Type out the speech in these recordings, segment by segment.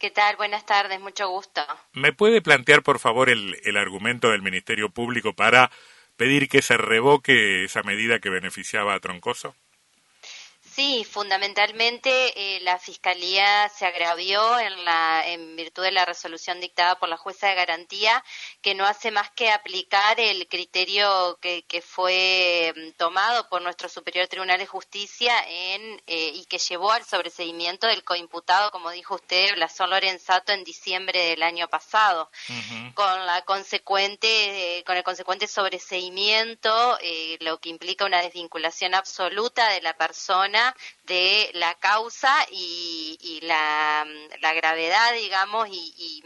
¿Qué tal? Buenas tardes, mucho gusto. ¿Me puede plantear, por favor, el, el argumento del Ministerio Público para pedir que se revoque esa medida que beneficiaba a Troncoso? Sí, fundamentalmente eh, la Fiscalía se agravió en, la, en virtud de la resolución dictada por la jueza de garantía, que no hace más que aplicar el criterio que, que fue mm, tomado por nuestro Superior Tribunal de Justicia en, eh, y que llevó al sobreseimiento del coimputado, como dijo usted, Blasón Lorenzato, en diciembre del año pasado, con, la consecuente, eh, con el consecuente sobreseimiento, lo que implica una desvinculación absoluta de la persona de la causa y, la, gravedad, digamos, y,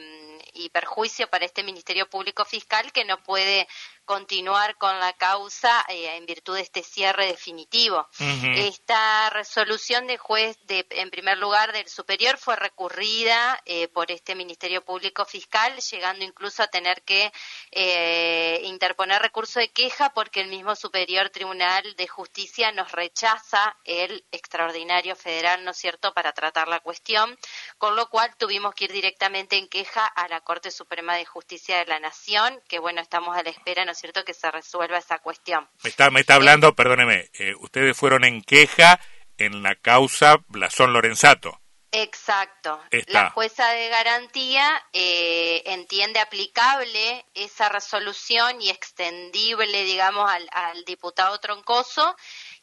y perjuicio para este Ministerio Público Fiscal que no puede continuar con la causa eh, en virtud de este cierre definitivo. Esta resolución de juez, de, en primer lugar, del superior fue recurrida eh, por este Ministerio Público Fiscal, llegando incluso a tener que eh, interponer recurso de queja porque el mismo Superior Tribunal de Justicia nos rechaza el extraordinario federal, ¿no es cierto?, para tratar la cuestión, con lo cual tuvimos que ir directamente en queja a la Corte Suprema de Justicia de la Nación, que bueno, estamos a la espera, ¿no es cierto?, que se resuelva esa cuestión. Me está, me está hablando, perdóneme, eh, ustedes fueron en queja en la causa Blasón Lorenzato. Exacto. La jueza de garantía eh, entiende aplicable esa resolución y extendible, digamos, al, al diputado Troncoso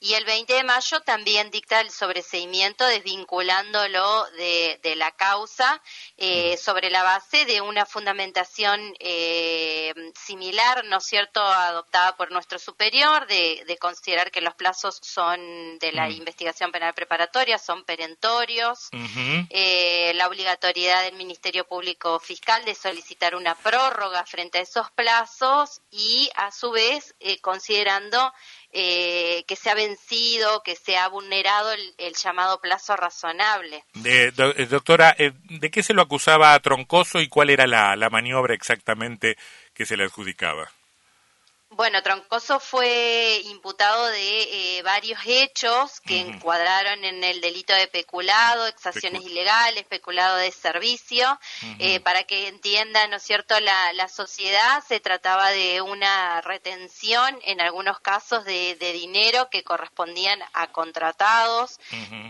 y el 20 de mayo también dicta el sobreseimiento desvinculándolo de, de la causa eh, sobre la base de una fundamentación eh, similar, ¿no es cierto?, adoptada por nuestro superior, de, de considerar que los plazos son de la investigación penal preparatoria, son perentorios, eh, la obligatoriedad del Ministerio Público Fiscal de solicitar una prórroga frente a esos plazos y, a su vez, considerando eh, que se ha vencido, que se ha vulnerado el, llamado plazo razonable. Eh, doctora, eh, ¿de qué se lo acusaba a Troncoso y cuál era la, la maniobra exactamente que se le adjudicaba? Bueno, Troncoso fue imputado de eh, varios hechos que encuadraron en el delito de peculado, exacciones ilegales, peculado de servicio. Eh, para que entienda, ¿no es cierto?, la, la, sociedad se trataba de una retención, en algunos casos, de, de dinero que correspondían a contratados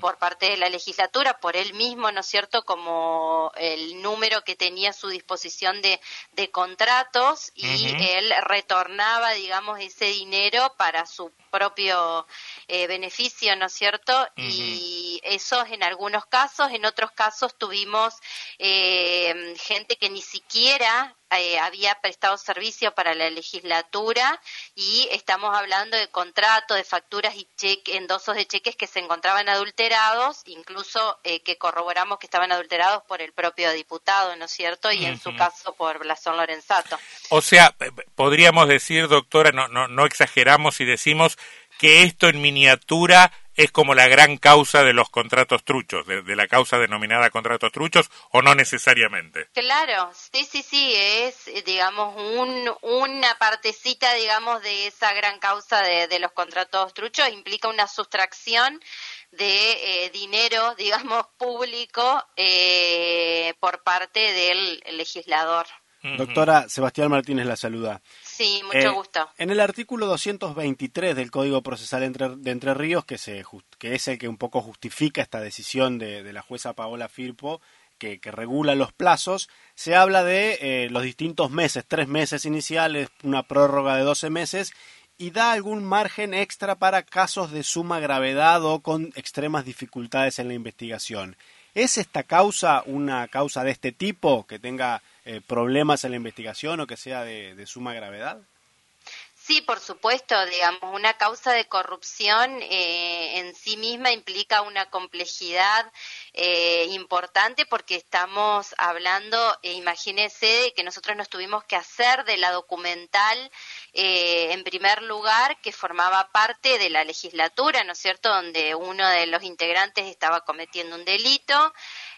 por parte de la legislatura, por él mismo, ¿no es cierto?, como el número que tenía a su disposición de, de contratos y él retornaba digamos, ese dinero para su propio eh, beneficio, ¿no es cierto? Y eso en algunos casos, en otros casos tuvimos eh, gente que ni siquiera eh, había prestado servicio para la legislatura y estamos hablando de contratos, de facturas y cheques, endosos de cheques que se encontraban adulterados, incluso que corroboramos que estaban adulterados por el propio diputado, ¿no es cierto? Y en su caso por Blasón Lorenzato. O sea, podríamos decir, doctora, no, no, no exageramos y decimos que esto en miniatura es como la gran causa de los contratos truchos, de, la causa denominada contratos truchos, o no necesariamente. Claro, sí, sí, sí, es, digamos, un, una partecita, digamos, de esa gran causa de, los contratos truchos, implica una sustracción de eh, dinero, digamos, público eh, por parte del legislador. Doctora Sebastián Martínez la saluda. Sí, mucho eh, gusto. En el artículo 223 del Código Procesal de Entre Ríos, que, se, que es el que un poco justifica esta decisión de, la jueza Paola Firpo, que, regula los plazos, se habla de eh, los distintos meses, tres meses iniciales, una prórroga de 12 meses, y da algún margen extra para casos de suma gravedad o con extremas dificultades en la investigación. ¿Es esta causa una causa de este tipo que tenga eh, problemas en la investigación o que sea de, suma gravedad? Sí, por supuesto, digamos, una causa de corrupción eh, en sí misma implica una complejidad eh, importante porque estamos hablando, imagínese, que nosotros nos tuvimos que hacer de la documental, en primer lugar, que formaba parte de la legislatura, ¿no es cierto?, donde uno de los integrantes estaba cometiendo un delito.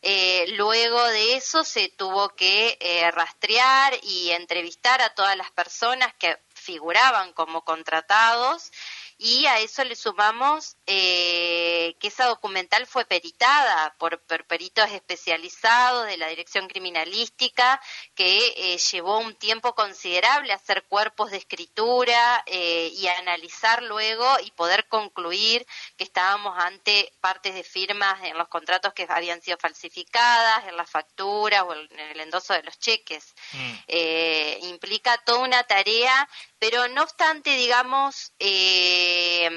Eh, luego de eso se tuvo que eh, rastrear y entrevistar a todas las personas que figuraban como contratados y a eso le sumamos eh, que esa documental fue peritada por, peritos especializados de la Dirección Criminalística, que eh, llevó un tiempo considerable hacer cuerpos de escritura eh, y analizar luego y poder concluir que estábamos ante partes de firmas en los contratos que habían sido falsificadas, en las facturas o en el endoso de los cheques. Mm. implica toda una tarea, pero no obstante, digamos, eh,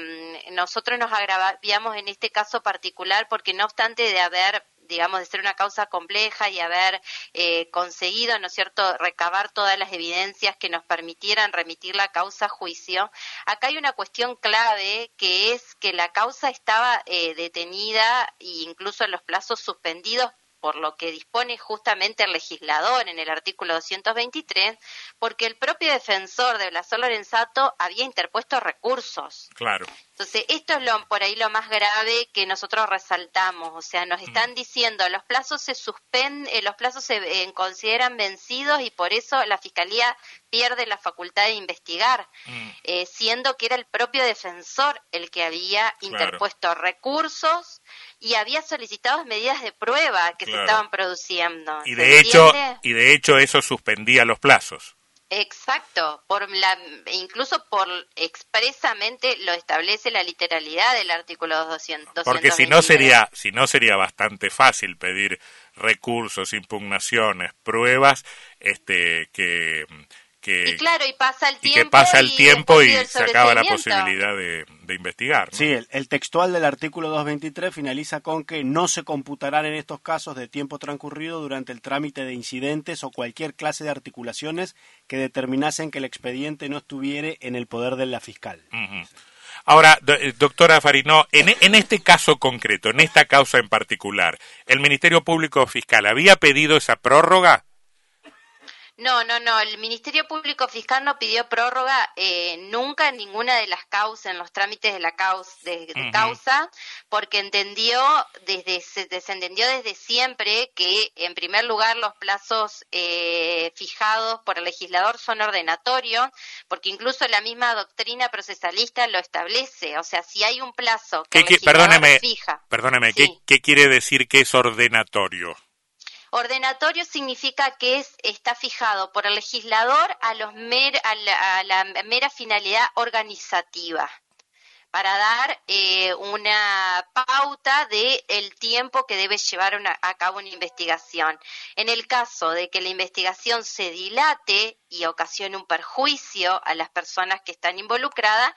nosotros nos agraviamos en este caso particular porque no obstante de haber digamos, de ser una causa compleja y haber eh, conseguido, ¿no es cierto?, recabar todas las evidencias que nos permitieran remitir la causa a juicio. Acá hay una cuestión clave que es que la causa estaba eh, detenida e incluso en los plazos suspendidos por lo que dispone justamente el legislador en el artículo 223, porque el propio defensor de Blasón Lorenzato había interpuesto recursos. Claro. Entonces, esto es lo, por ahí lo más grave que nosotros resaltamos, o sea, nos están mm. diciendo los plazos se suspenden, eh, los plazos se eh, consideran vencidos y por eso la Fiscalía pierde la facultad de investigar, mm. eh, siendo que era el propio defensor el que había interpuesto recursos y había solicitado medidas de prueba que se estaban produciendo. Y de hecho, y de hecho eso suspendía los plazos. Exacto, por la, incluso por expresamente lo establece la literalidad del artículo 200. Porque si no sería, si no sería bastante fácil pedir recursos, impugnaciones, pruebas, este, que y claro, y pasa el tiempo. que pasa el tiempo y se acaba la posibilidad de, investigar. Sí, el, textual del artículo 223 finaliza con que no se computarán en estos casos de tiempo transcurrido durante el trámite de incidentes o cualquier clase de articulaciones que determinasen que el expediente no estuviere en el poder de la fiscal. Ahora, eh, doctora Farinó, en, en, este caso concreto, en esta causa en particular, ¿el Ministerio Público Fiscal había pedido esa prórroga? No, no, no. El Ministerio Público Fiscal no pidió prórroga eh, nunca en ninguna de las causas, en los trámites de la causa, de, causa, porque entendió desde se desentendió desde siempre que, en primer lugar, los plazos eh, fijados por el legislador son ordenatorios, porque incluso la misma doctrina procesalista lo establece. O sea, si hay un plazo que el perdóneme, fija, perdóneme, ¿qué, ¿qué quiere decir que es ordenatorio? Ordenatorio significa que es, está fijado por el legislador a, los a, la, mera finalidad organizativa para dar eh, una pauta de el tiempo que debe llevar a cabo una investigación. En el caso de que la investigación se dilate y ocasione un perjuicio a las personas que están involucradas,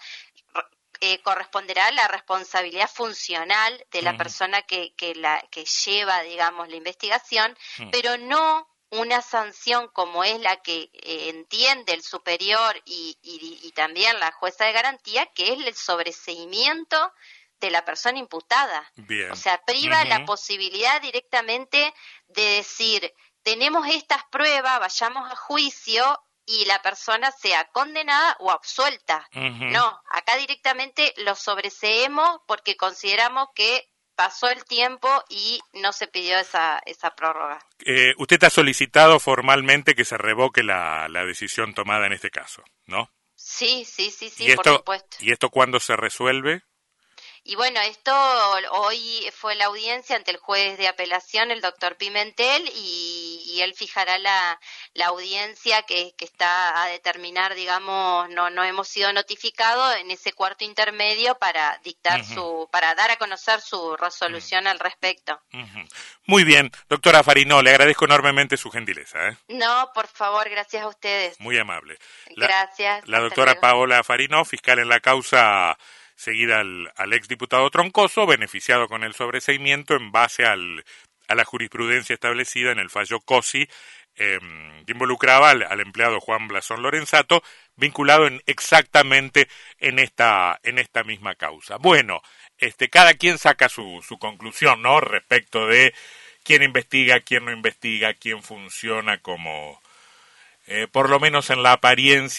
eh, corresponderá la responsabilidad funcional de la persona que, que, la, que lleva, digamos, la investigación, pero no una sanción como es la que eh, entiende el superior y, y, también la jueza de garantía, que es el sobreseimiento de la persona imputada. O sea, priva la posibilidad directamente de decir, tenemos estas pruebas, vayamos a juicio y la persona sea condenada o absuelta. No, acá directamente lo sobreseemos porque consideramos que pasó el tiempo y no se pidió esa, esa prórroga. Eh, usted ha solicitado formalmente que se revoque la, la, decisión tomada en este caso, ¿no? Sí, sí, sí, sí, por supuesto. ¿Y esto cuándo se resuelve? Y bueno, esto hoy fue la audiencia ante el juez de apelación, el doctor Pimentel, y, él fijará la, la audiencia que, que, está a determinar, digamos, no, no hemos sido notificados en ese cuarto intermedio para dictar su, para dar a conocer su resolución al respecto. Muy bien, doctora Farino, le agradezco enormemente su gentileza. ¿eh? No, por favor, gracias a ustedes. Muy amable. gracias. La doctora Paola Farino, fiscal en la causa seguida al, al exdiputado Troncoso, beneficiado con el sobreseimiento en base al, a la jurisprudencia establecida en el fallo COSI em, que involucraba al, empleado Juan Blasón Lorenzato, vinculado en, exactamente en esta, en esta misma causa. Bueno, este, cada quien saca su, su conclusión, ¿no? Respecto de quién investiga, quién no investiga, quién funciona como, eh, por lo menos en la apariencia,